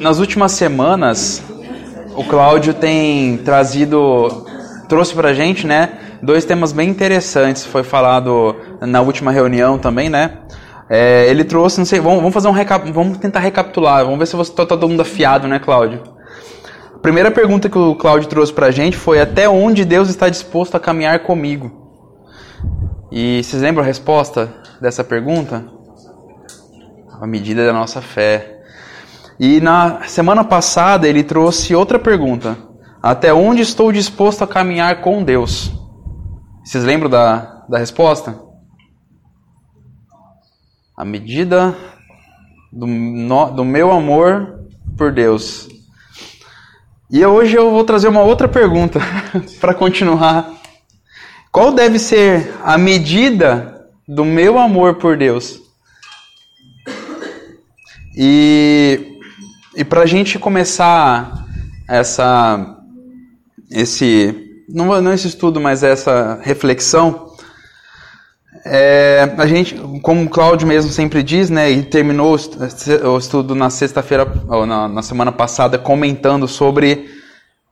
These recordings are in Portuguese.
nas últimas semanas, o Cláudio tem trazido, trouxe pra gente, né, dois temas bem interessantes. Foi falado na última reunião também, né? É, ele trouxe, não sei, vamos, vamos fazer um recap, vamos tentar recapitular, vamos ver se você está todo mundo afiado, né, Cláudio? A primeira pergunta que o Cláudio trouxe pra gente foi até onde Deus está disposto a caminhar comigo? E vocês lembram a resposta dessa pergunta? A medida da nossa fé. E na semana passada ele trouxe outra pergunta: Até onde estou disposto a caminhar com Deus? Vocês lembram da, da resposta? A medida do, no, do meu amor por Deus. E hoje eu vou trazer uma outra pergunta para continuar. Qual deve ser a medida do meu amor por Deus? E e para a gente começar essa, esse, não, não esse estudo, mas essa reflexão, é, a gente, como o Cláudio mesmo sempre diz, né, e terminou o estudo na sexta-feira, ou na, na semana passada, comentando sobre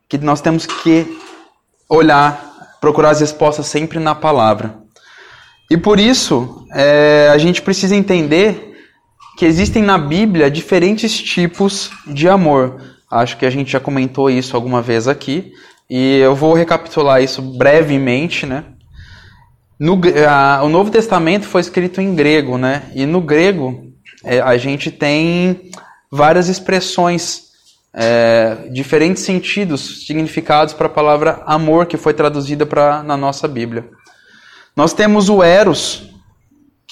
que nós temos que olhar, procurar as respostas sempre na palavra. E por isso, é, a gente precisa entender que existem na Bíblia diferentes tipos de amor. Acho que a gente já comentou isso alguma vez aqui. E eu vou recapitular isso brevemente, né? No, a, o Novo Testamento foi escrito em grego, né? E no grego é, a gente tem várias expressões, é, diferentes sentidos, significados para a palavra amor que foi traduzida para na nossa Bíblia. Nós temos o eros,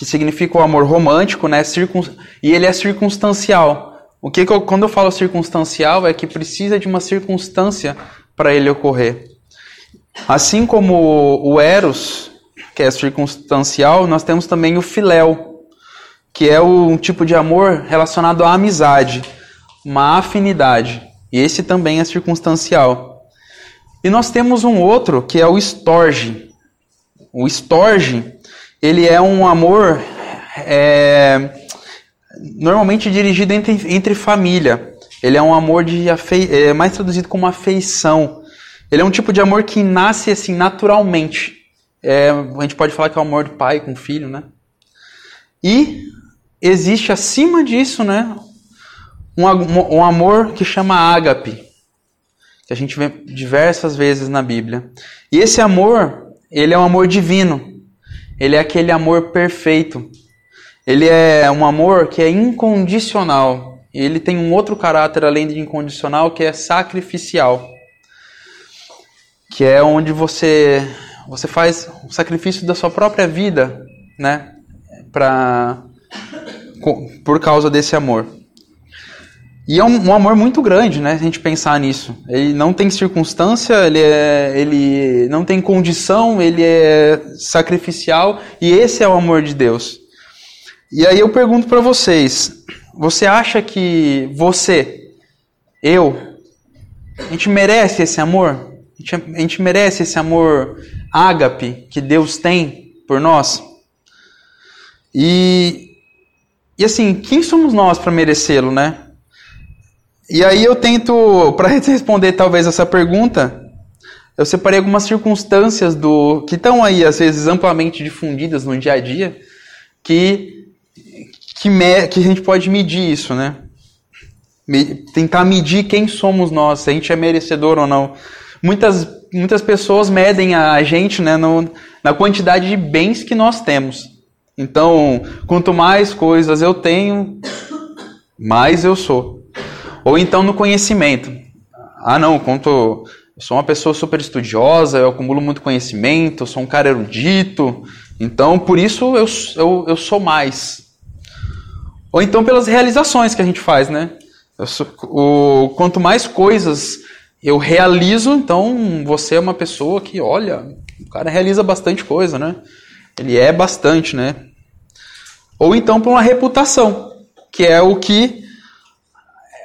que significa o amor romântico, né? Circun... E ele é circunstancial. O que, que eu, quando eu falo circunstancial é que precisa de uma circunstância para ele ocorrer. Assim como o eros, que é circunstancial, nós temos também o filéu, que é um tipo de amor relacionado à amizade, uma afinidade. E esse também é circunstancial. E nós temos um outro que é o estorge. O estorge ele é um amor é, normalmente dirigido entre, entre família. Ele é um amor de afe, é mais traduzido como afeição. Ele é um tipo de amor que nasce assim naturalmente. É, a gente pode falar que é o amor do pai com filho, né? E existe acima disso, né, um, um amor que chama ágape, que a gente vê diversas vezes na Bíblia. E esse amor, ele é um amor divino. Ele é aquele amor perfeito. Ele é um amor que é incondicional. Ele tem um outro caráter além de incondicional, que é sacrificial. Que é onde você você faz o sacrifício da sua própria vida, né, para por causa desse amor. E é um, um, amor muito grande, né? A gente pensar nisso. Ele não tem circunstância, ele, é, ele não tem condição, ele é sacrificial e esse é o amor de Deus. E aí eu pergunto para vocês: você acha que você, eu, a gente merece esse amor? A gente, a gente merece esse amor ágape que Deus tem por nós? E, e assim, quem somos nós para merecê-lo, né? E aí eu tento, para responder talvez essa pergunta, eu separei algumas circunstâncias do que estão aí às vezes amplamente difundidas no dia a dia, que que, me, que a gente pode medir isso, né? Me, tentar medir quem somos nós, se a gente é merecedor ou não. Muitas muitas pessoas medem a gente, né, no, na quantidade de bens que nós temos. Então, quanto mais coisas eu tenho, mais eu sou. Ou então no conhecimento. Ah, não, quanto eu sou uma pessoa super estudiosa, eu acumulo muito conhecimento, eu sou um cara erudito, então por isso eu, eu, eu sou mais. Ou então pelas realizações que a gente faz, né? Sou, o, quanto mais coisas eu realizo, então você é uma pessoa que, olha, o cara realiza bastante coisa, né? Ele é bastante, né? Ou então por uma reputação, que é o que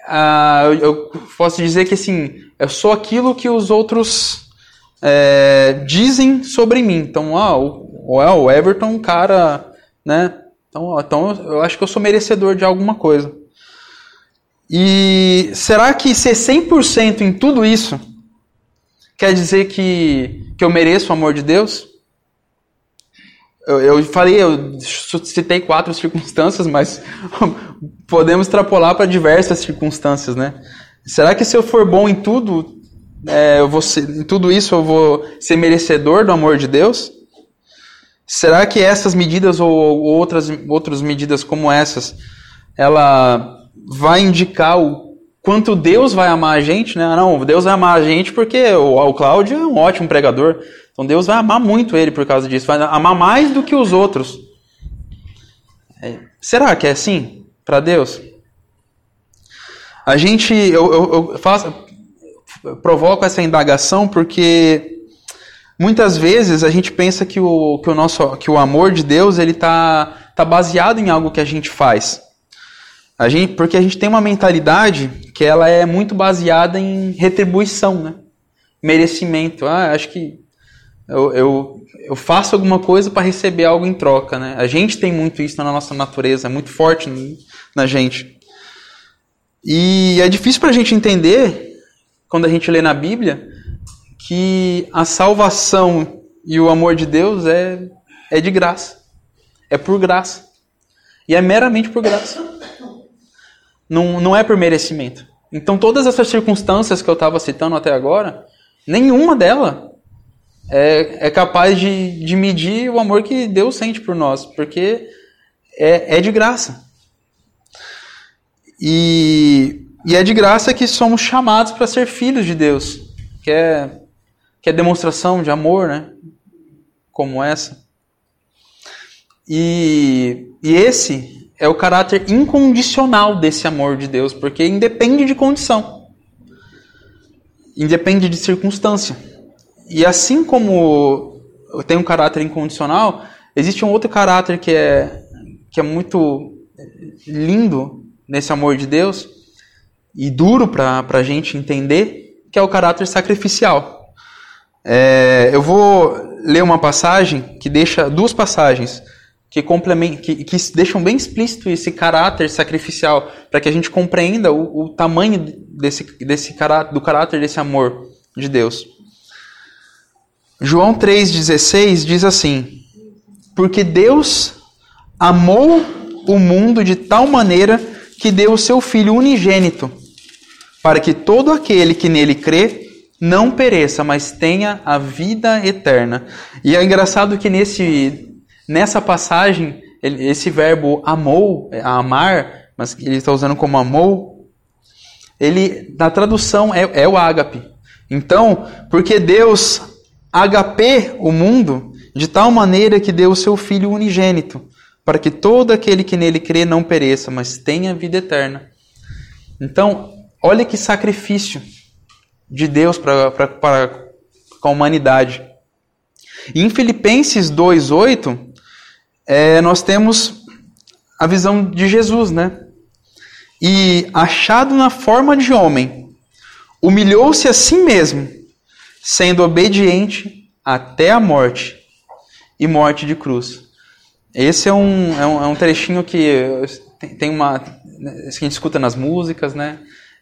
ah, eu posso dizer que assim, eu sou aquilo que os outros é, dizem sobre mim. Então, ah, o, o Everton, um cara, né? Então, então eu acho que eu sou merecedor de alguma coisa. E será que ser 100% em tudo isso quer dizer que, que eu mereço o amor de Deus? Eu, eu falei, eu citei quatro circunstâncias, mas podemos extrapolar para diversas circunstâncias, né? Será que se eu for bom em tudo, é, eu vou ser, em tudo isso eu vou ser merecedor do amor de Deus? Será que essas medidas ou, ou outras, outras medidas como essas, ela vai indicar o quanto Deus vai amar a gente, né? Não, Deus vai amar a gente porque o, o Cláudio é um ótimo pregador. Então Deus vai amar muito ele por causa disso, vai amar mais do que os outros. É, será que é assim para Deus? A gente, eu, eu, eu faço, eu provoco essa indagação porque muitas vezes a gente pensa que o, que o nosso, que o amor de Deus ele tá, tá baseado em algo que a gente faz. A gente, porque a gente tem uma mentalidade que ela é muito baseada em retribuição, né? Merecimento. Ah, acho que eu, eu, eu faço alguma coisa para receber algo em troca, né? A gente tem muito isso na nossa natureza, é muito forte na gente. E é difícil para a gente entender, quando a gente lê na Bíblia, que a salvação e o amor de Deus é, é de graça. É por graça. E é meramente por graça não, não é por merecimento. Então, todas essas circunstâncias que eu estava citando até agora, nenhuma delas é, é capaz de, de medir o amor que Deus sente por nós, porque é, é de graça. E, e é de graça que somos chamados para ser filhos de Deus, que é, que é demonstração de amor, né? Como essa. E, e esse é o caráter incondicional desse amor de Deus, porque independe de condição, independe de circunstância. E assim como tem um caráter incondicional, existe um outro caráter que é, que é muito lindo nesse amor de Deus e duro para a gente entender, que é o caráter sacrificial. É, eu vou ler uma passagem que deixa duas passagens que, complement, que, que deixam bem explícito esse caráter sacrificial, para que a gente compreenda o, o tamanho desse, desse caráter, do caráter desse amor de Deus. João 3,16 diz assim: Porque Deus amou o mundo de tal maneira que deu o seu Filho unigênito, para que todo aquele que nele crê não pereça, mas tenha a vida eterna. E é engraçado que nesse Nessa passagem, esse verbo amou, é, amar, mas ele está usando como amou, ele na tradução é, é o ágape. Então, porque Deus HP o mundo de tal maneira que deu o seu Filho unigênito, para que todo aquele que nele crê não pereça, mas tenha vida eterna. Então, olha que sacrifício de Deus para a humanidade. Em Filipenses 2,8, é, nós temos a visão de Jesus, né? E achado na forma de homem, humilhou-se a si mesmo, sendo obediente até a morte e morte de cruz. Esse é um, é um, é um trechinho que tem uma que a gente escuta nas músicas, né?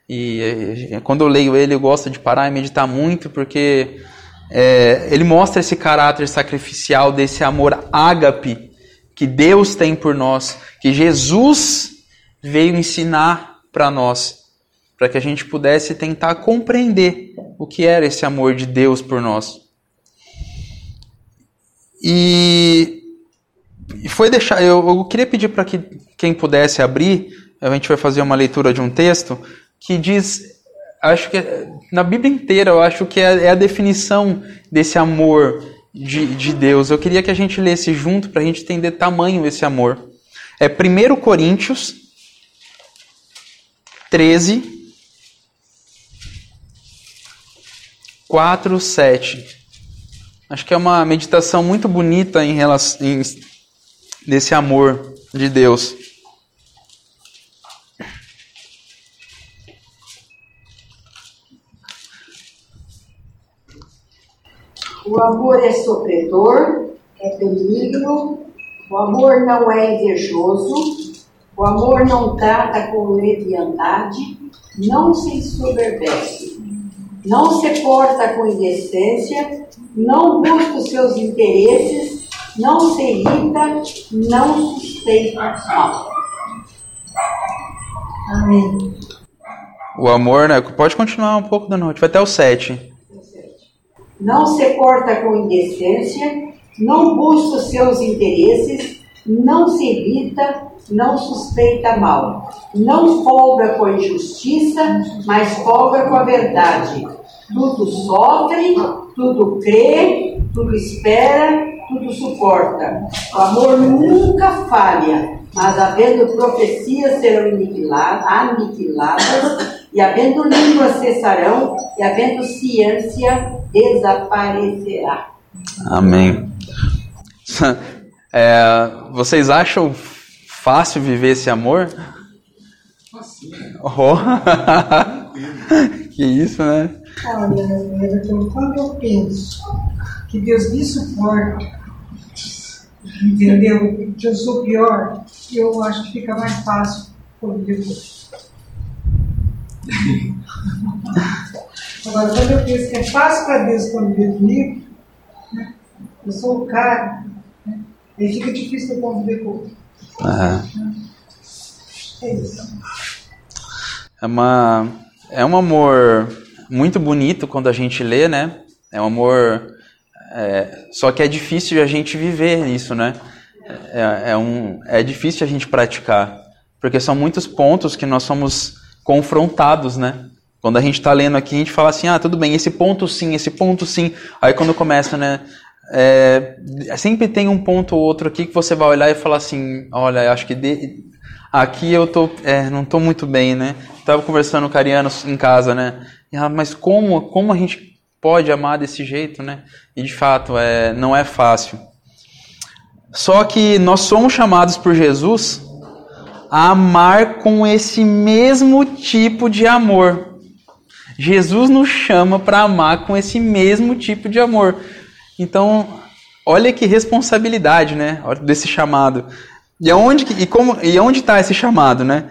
E quando eu leio ele, eu gosto de parar e meditar muito, porque é, ele mostra esse caráter sacrificial desse amor ágape que Deus tem por nós, que Jesus veio ensinar para nós, para que a gente pudesse tentar compreender o que era esse amor de Deus por nós. E foi deixar. Eu, eu queria pedir para que quem pudesse abrir, a gente vai fazer uma leitura de um texto que diz, acho que na Bíblia inteira, eu acho que é, é a definição desse amor de, de Deus. Eu queria que a gente lesse junto para a gente entender tamanho esse amor. É 1 Coríntios 13, 4, 7. Acho que é uma meditação muito bonita em relação em, desse amor de Deus. O amor é sofredor, é benigno, o amor não é invejoso, o amor não trata com leviandade, não se ensoberbece, não se porta com indecência, não busca os seus interesses, não se irrita, não suspeita mal. Amém. O amor, né? Pode continuar um pouco, Dona Ruth. Vai até o 7. Não se porta com indecência, não busca os seus interesses, não se irrita, não suspeita mal, não folga com a injustiça, mas folga com a verdade. Tudo sofre, tudo crê, tudo espera, tudo suporta. O amor nunca falha, mas havendo profecias serão aniquiladas, e havendo línguas cessarão, e havendo ciência desaparecerá. Amém. É, vocês acham fácil viver esse amor? Oh. que isso, né? Olha, Everton, quando eu penso que Deus me suporta, entendeu? Que eu sou pior, eu acho que fica mais fácil conviver Agora, quando eu penso que é fácil para Deus conviver comigo, né? eu sou o cara? Aí fica difícil conviver com outro. É isso. É, uma, é um amor muito bonito quando a gente lê, né? É um amor. É, só que é difícil a gente viver isso, né? É, é, um, é difícil a gente praticar. Porque são muitos pontos que nós somos confrontados, né? Quando a gente está lendo aqui, a gente fala assim, ah, tudo bem, esse ponto sim, esse ponto sim. Aí quando começa, né? É, sempre tem um ponto ou outro aqui que você vai olhar e falar assim, olha, acho que de, aqui eu tô, é, não estou muito bem, né? Tava conversando com a Ariana em casa, né? Ah, mas como, como a gente pode amar desse jeito, né? E de fato, é, não é fácil. Só que nós somos chamados por Jesus a amar com esse mesmo tipo de amor. Jesus nos chama para amar com esse mesmo tipo de amor. Então, olha que responsabilidade, né, desse chamado. E aonde e como e onde está esse chamado, né?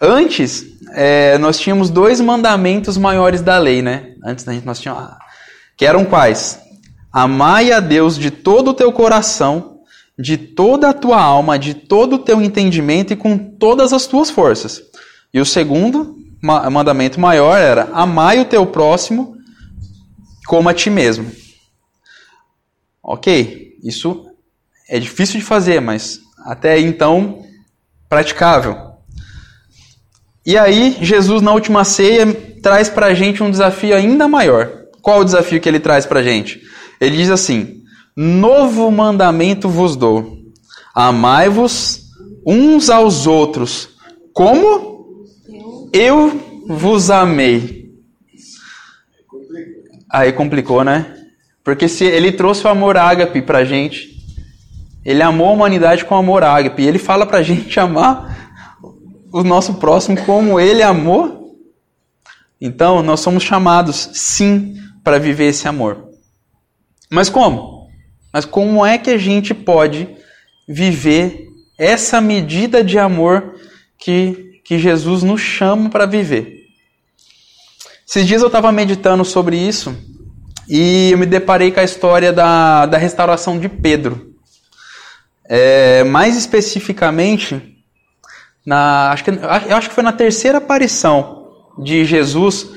Antes é, nós tínhamos dois mandamentos maiores da lei, né? Antes da gente nós tínhamos que eram quais? Amai a Deus de todo o teu coração, de toda a tua alma, de todo o teu entendimento e com todas as tuas forças. E o segundo mandamento maior era: amai o teu próximo como a ti mesmo. Ok, isso é difícil de fazer, mas até então praticável. E aí, Jesus, na última ceia, traz para a gente um desafio ainda maior. Qual o desafio que ele traz para a gente? Ele diz assim: Novo mandamento vos dou: amai-vos uns aos outros, como eu vos amei. Aí complicou, né? Porque se ele trouxe o amor ágape pra gente, ele amou a humanidade com amor ágape, e ele fala pra gente amar o nosso próximo como ele amou. Então, nós somos chamados, sim, para viver esse amor. Mas como? Mas como é que a gente pode viver essa medida de amor que que Jesus nos chama para viver. Esses dias eu estava meditando sobre isso e eu me deparei com a história da, da restauração de Pedro. É, mais especificamente, na, acho que, eu acho que foi na terceira aparição de Jesus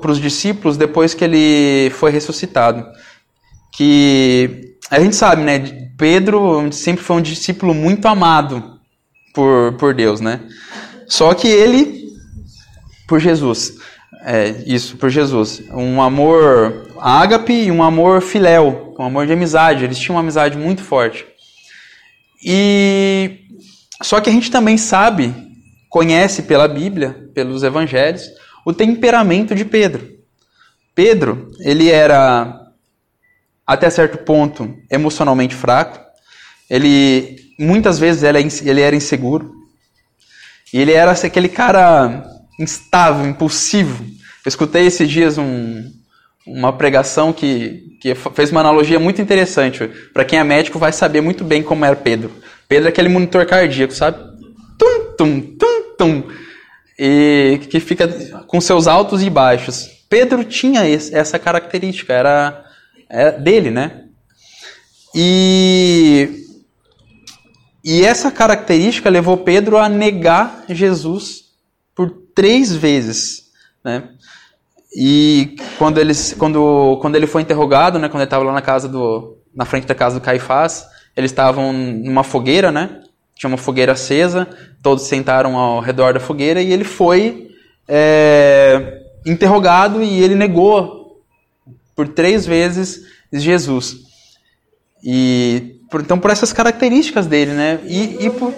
para os discípulos depois que ele foi ressuscitado. Que a gente sabe, né? Pedro sempre foi um discípulo muito amado por, por Deus, né? Só que ele, por Jesus, é, isso, por Jesus, um amor ágape e um amor filéu, um amor de amizade. Eles tinham uma amizade muito forte. E só que a gente também sabe, conhece pela Bíblia, pelos evangelhos, o temperamento de Pedro. Pedro, ele era até certo ponto emocionalmente fraco. Ele muitas vezes ele era inseguro. E ele era aquele cara instável, impulsivo. Eu escutei esses dias um, uma pregação que, que fez uma analogia muito interessante. Para quem é médico vai saber muito bem como era Pedro. Pedro é aquele monitor cardíaco, sabe? Tum, tum, tum, tum. e que fica com seus altos e baixos. Pedro tinha esse, essa característica, era, era dele, né? E, e essa característica levou Pedro a negar Jesus por três vezes, né? E quando, eles, quando, quando ele foi interrogado, né, quando ele estava lá na casa do, na frente da casa do Caifás, eles estavam numa fogueira, né? Tinha uma fogueira acesa, todos sentaram ao redor da fogueira e ele foi é, interrogado e ele negou por três vezes Jesus. E então por essas características dele, né? E, e por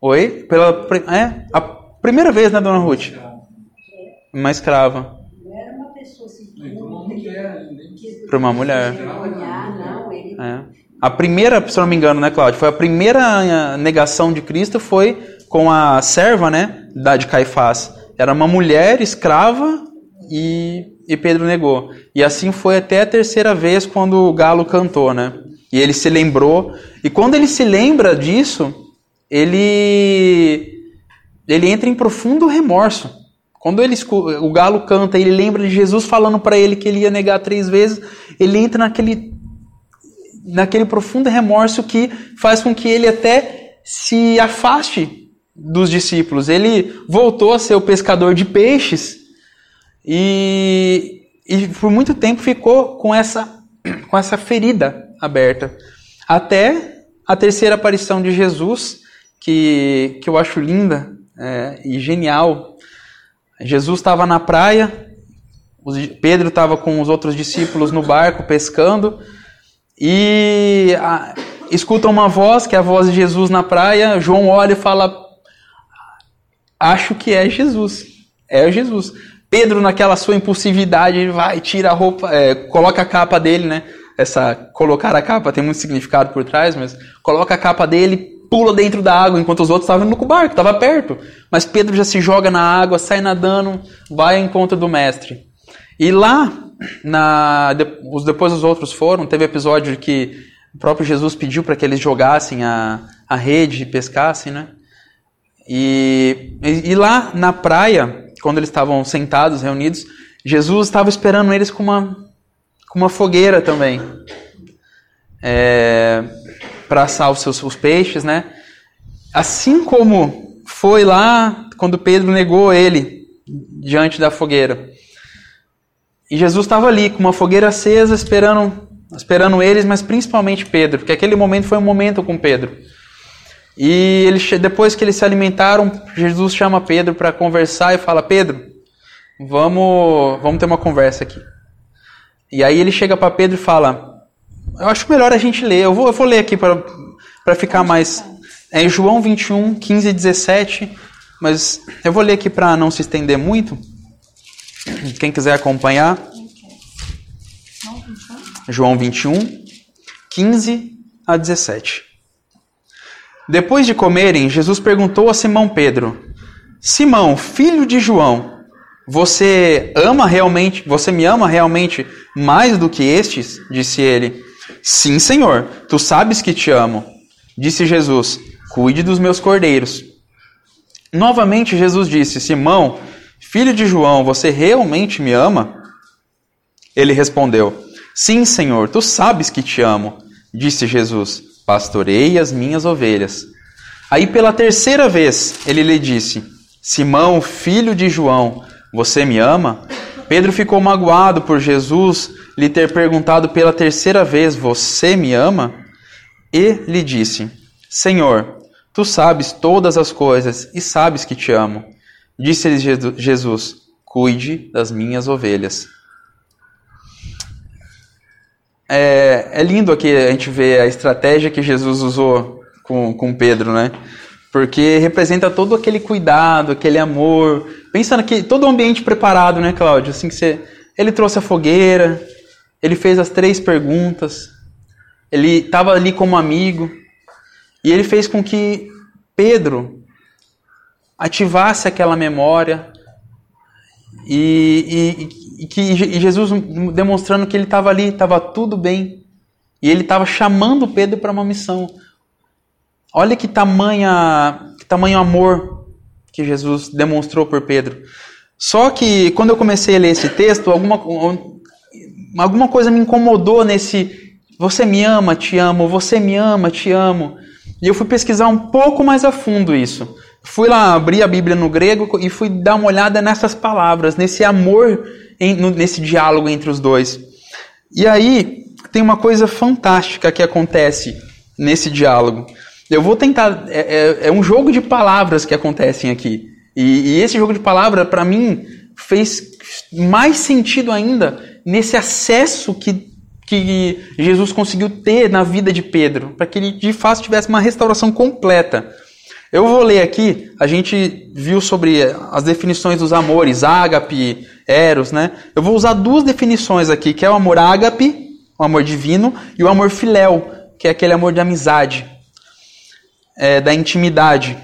Oi, pela é a primeira vez, né, dona Ruth? Uma escrava. Era uma pessoa assim. Para uma mulher. É. A primeira, se não me engano, né, Cláudio? Foi a primeira eh, negação de Cristo foi com a serva, né, da de Caifás. Era uma mulher escrava e, e Pedro negou. E assim foi até a terceira vez quando o galo cantou, né? E ele se lembrou. E quando ele se lembra disso, ele ele entra em profundo remorso. Quando ele o galo canta, ele lembra de Jesus falando para ele que ele ia negar três vezes. Ele entra naquele naquele profundo remorso que faz com que ele até se afaste dos discípulos. Ele voltou a ser o pescador de peixes e, e por muito tempo ficou com essa, com essa ferida aberta. Até a terceira aparição de Jesus, que, que eu acho linda é, e genial. Jesus estava na praia, Pedro estava com os outros discípulos no barco pescando e a, escuta uma voz, que é a voz de Jesus na praia. João olha e fala: Acho que é Jesus. É Jesus. Pedro, naquela sua impulsividade, vai, tira a roupa, é, coloca a capa dele, né? Essa colocar a capa tem muito significado por trás, mas coloca a capa dele, pula dentro da água, enquanto os outros estavam no barco, estava perto. Mas Pedro já se joga na água, sai nadando, vai ao encontro do mestre. E lá, na, depois os outros foram, teve episódio que o próprio Jesus pediu para que eles jogassem a, a rede e pescassem, né? E, e, lá na praia, quando eles estavam sentados, reunidos, Jesus estava esperando eles com uma, com uma fogueira também. É, para assar os seus os peixes, né? Assim como foi lá quando Pedro negou ele diante da fogueira. E Jesus estava ali com uma fogueira acesa, esperando, esperando eles, mas principalmente Pedro, porque aquele momento foi um momento com Pedro. E ele, depois que eles se alimentaram, Jesus chama Pedro para conversar e fala: Pedro, vamos, vamos ter uma conversa aqui. E aí ele chega para Pedro e fala: Eu acho melhor a gente ler. Eu vou, eu vou ler aqui para ficar mais. É João 21, 15 e 17. Mas eu vou ler aqui para não se estender muito. Quem quiser acompanhar. João 21, 15 a 17. Depois de comerem, Jesus perguntou a Simão Pedro: Simão, filho de João, você ama realmente, você me ama realmente mais do que estes? Disse ele. Sim, Senhor, tu sabes que te amo. Disse Jesus: Cuide dos meus cordeiros. Novamente Jesus disse: Simão, Filho de João, você realmente me ama? Ele respondeu: Sim, Senhor, tu sabes que te amo. Disse Jesus: Pastorei as minhas ovelhas. Aí pela terceira vez ele lhe disse: Simão, filho de João, você me ama? Pedro ficou magoado por Jesus lhe ter perguntado pela terceira vez: Você me ama? E lhe disse: Senhor, tu sabes todas as coisas e sabes que te amo. Disse-lhe Jesus: Cuide das minhas ovelhas. É, é, lindo aqui a gente ver a estratégia que Jesus usou com, com Pedro, né? Porque representa todo aquele cuidado, aquele amor. Pensa que todo o ambiente preparado, né, Cláudio? Assim que você, ele trouxe a fogueira, ele fez as três perguntas, ele estava ali como amigo e ele fez com que Pedro ativasse aquela memória e, e, e que e Jesus demonstrando que ele estava ali, estava tudo bem. E ele estava chamando Pedro para uma missão. Olha que tamanha, que tamanho amor que Jesus demonstrou por Pedro. Só que quando eu comecei a ler esse texto, alguma, alguma coisa me incomodou nesse você me ama, te amo, você me ama, te amo. E eu fui pesquisar um pouco mais a fundo isso. Fui lá abrir a Bíblia no grego e fui dar uma olhada nessas palavras, nesse amor, nesse diálogo entre os dois. E aí tem uma coisa fantástica que acontece nesse diálogo. Eu vou tentar. É, é, é um jogo de palavras que acontecem aqui. E, e esse jogo de palavras, para mim, fez mais sentido ainda nesse acesso que que Jesus conseguiu ter na vida de Pedro, para que ele de fato tivesse uma restauração completa. Eu vou ler aqui, a gente viu sobre as definições dos amores, ágape, eros, né? Eu vou usar duas definições aqui, que é o amor ágape, o amor divino, e o amor filéu, que é aquele amor de amizade, é, da intimidade.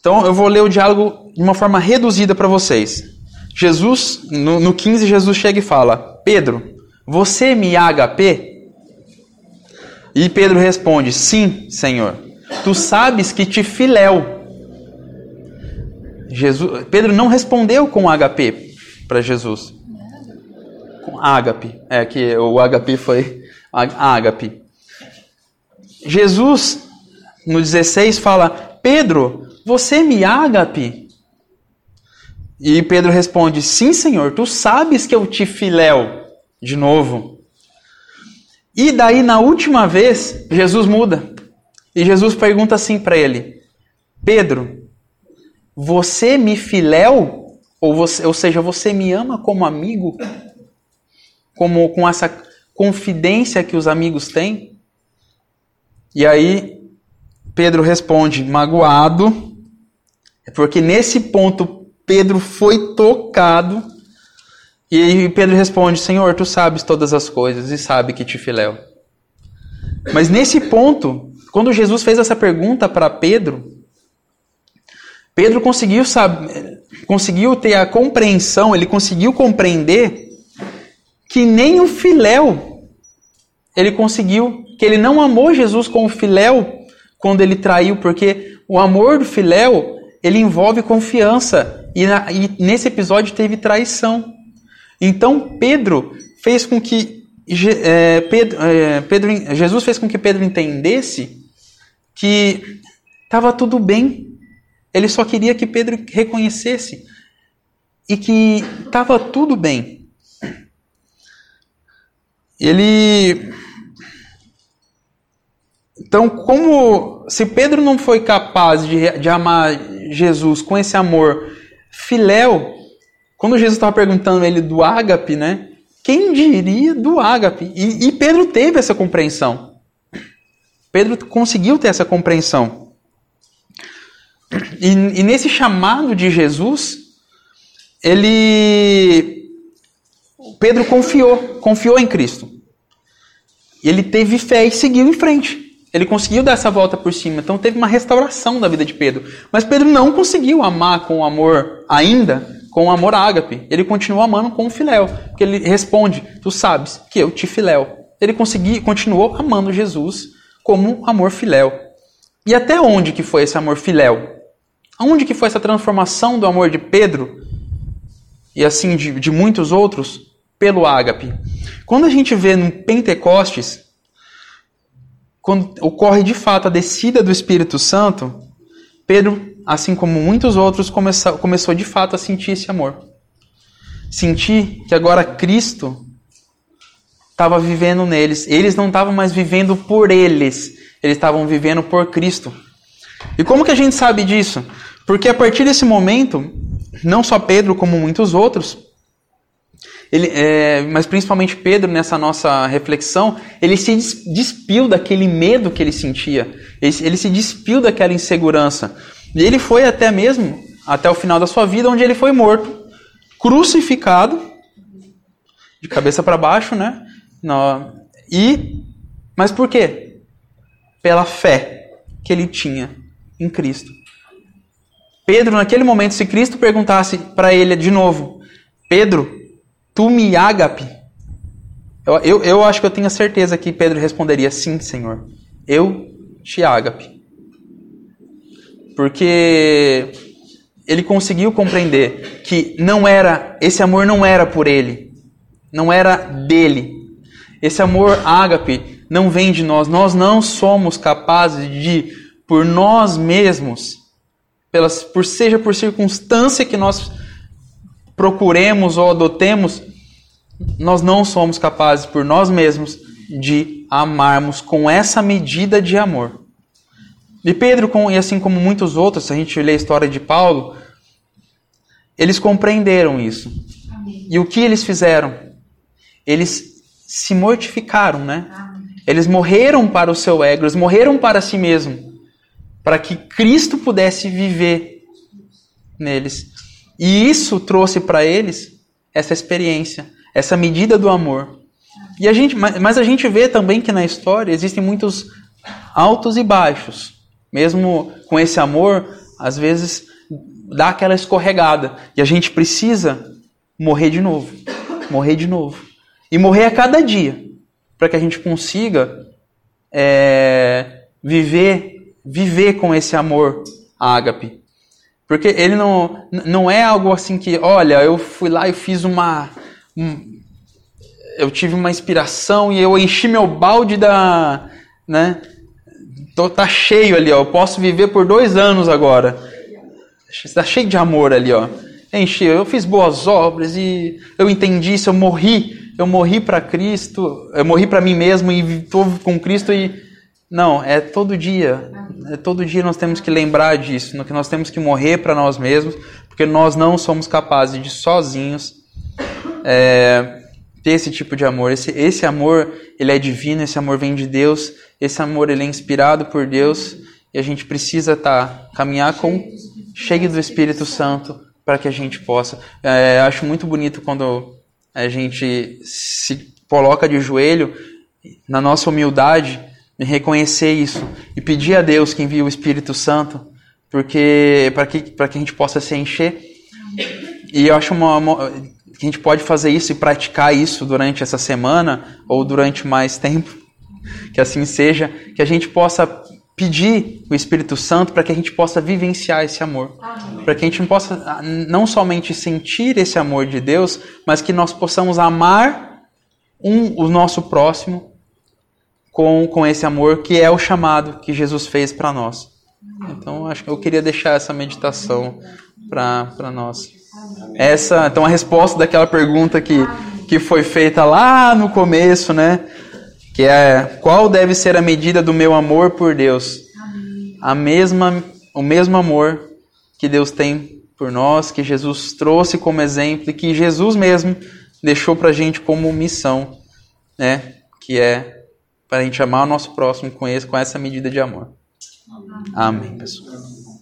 Então eu vou ler o diálogo de uma forma reduzida para vocês. Jesus, no, no 15, Jesus chega e fala: Pedro, você me HP? E Pedro responde: Sim, Senhor. Tu sabes que te filéu. Jesus, Pedro não respondeu com HP para Jesus. Com ágape. É que o HP foi ágape. Jesus, no 16, fala: Pedro, você me ágape? E Pedro responde: Sim, Senhor, tu sabes que eu te filéu de novo. E daí, na última vez, Jesus muda. E Jesus pergunta assim para ele: Pedro, você me filéu? Ou, você, ou seja, você me ama como amigo? Como com essa confidência que os amigos têm? E aí, Pedro responde, magoado, é porque nesse ponto Pedro foi tocado e Pedro responde: Senhor, tu sabes todas as coisas e sabe que te filéu. Mas nesse ponto, quando Jesus fez essa pergunta para Pedro, Pedro conseguiu, saber, conseguiu ter a compreensão, ele conseguiu compreender que nem o filéu ele conseguiu, que ele não amou Jesus com o filéu quando ele traiu, porque o amor do filéu ele envolve confiança e, na, e nesse episódio teve traição. Então Pedro fez com que é, Pedro, é, Pedro, Jesus fez com que Pedro entendesse que estava tudo bem. Ele só queria que Pedro reconhecesse e que estava tudo bem. Ele então, como se Pedro não foi capaz de, de amar Jesus com esse amor filéu, quando Jesus estava perguntando ele do ágape, né? Quem diria do ágape? E, e Pedro teve essa compreensão. Pedro conseguiu ter essa compreensão. E, e nesse chamado de Jesus, ele Pedro confiou, confiou em Cristo. Ele teve fé e seguiu em frente. Ele conseguiu dar essa volta por cima. Então teve uma restauração da vida de Pedro. Mas Pedro não conseguiu amar com amor ainda com amor ágape. Ele continua amando com o filéu. Porque ele responde: Tu sabes que eu te filéu. Ele consegui, continuou amando Jesus como amor filéu. E até onde que foi esse amor filéu? Aonde que foi essa transformação do amor de Pedro e assim de, de muitos outros pelo ágape? Quando a gente vê no Pentecostes, quando ocorre de fato a descida do Espírito Santo, Pedro assim como muitos outros, começou, começou de fato a sentir esse amor. Sentir que agora Cristo estava vivendo neles. Eles não estavam mais vivendo por eles, eles estavam vivendo por Cristo. E como que a gente sabe disso? Porque a partir desse momento, não só Pedro, como muitos outros, ele, é, mas principalmente Pedro, nessa nossa reflexão, ele se despiu daquele medo que ele sentia, ele, ele se despiu daquela insegurança. E ele foi até mesmo, até o final da sua vida, onde ele foi morto, crucificado, de cabeça para baixo, né? E, mas por quê? Pela fé que ele tinha em Cristo. Pedro, naquele momento, se Cristo perguntasse para ele de novo, Pedro, tu me ágape? Eu, eu, eu acho que eu tenho certeza que Pedro responderia, sim, Senhor, eu te ágape. Porque ele conseguiu compreender que não era, esse amor não era por ele, não era dele. Esse amor ágape não vem de nós. Nós não somos capazes de, por nós mesmos, pelas, por seja por circunstância que nós procuremos ou adotemos, nós não somos capazes por nós mesmos de amarmos com essa medida de amor. E Pedro, e assim como muitos outros, se a gente lê a história de Paulo, eles compreenderam isso. Amém. E o que eles fizeram? Eles se mortificaram, né? Amém. Eles morreram para o seu ego, eles morreram para si mesmo, para que Cristo pudesse viver neles. E isso trouxe para eles essa experiência, essa medida do amor. E a gente, mas a gente vê também que na história existem muitos altos e baixos. Mesmo com esse amor, às vezes dá aquela escorregada. E a gente precisa morrer de novo. Morrer de novo. E morrer a cada dia. Para que a gente consiga é, viver, viver com esse amor ágape. Porque ele não, não é algo assim que, olha, eu fui lá e fiz uma. Um, eu tive uma inspiração e eu enchi meu balde da. Né? Tô, tá cheio ali, ó. Eu posso viver por dois anos agora. Está cheio de amor ali, ó. Enchi, eu fiz boas obras e eu entendi isso, eu morri, eu morri para Cristo, eu morri para mim mesmo e estou com Cristo e não, é todo dia. É todo dia nós temos que lembrar disso, que nós temos que morrer para nós mesmos, porque nós não somos capazes de sozinhos é, ter esse tipo de amor. Esse, esse amor, ele é divino, esse amor vem de Deus, esse amor ele é inspirado por Deus e a gente precisa tá, caminhar com cheio do Espírito Santo para que a gente possa. É, acho muito bonito quando a gente se coloca de joelho na nossa humildade e reconhecer isso e pedir a Deus que envie o Espírito Santo, porque para que para que a gente possa se encher. E eu acho uma, uma, que a gente pode fazer isso e praticar isso durante essa semana ou durante mais tempo, que assim seja, que a gente possa pedir o Espírito Santo para que a gente possa vivenciar esse amor. Para que a gente possa não somente sentir esse amor de Deus, mas que nós possamos amar um, o nosso próximo com, com esse amor que é o chamado que Jesus fez para nós. Então, acho que eu queria deixar essa meditação para nós. Essa, então, a resposta daquela pergunta que, que foi feita lá no começo, né? que é qual deve ser a medida do meu amor por Deus? A mesma, o mesmo amor que Deus tem por nós, que Jesus trouxe como exemplo e que Jesus mesmo deixou para a gente como missão, né? Que é para a gente amar o nosso próximo com, esse, com essa medida de amor. Amém, pessoal.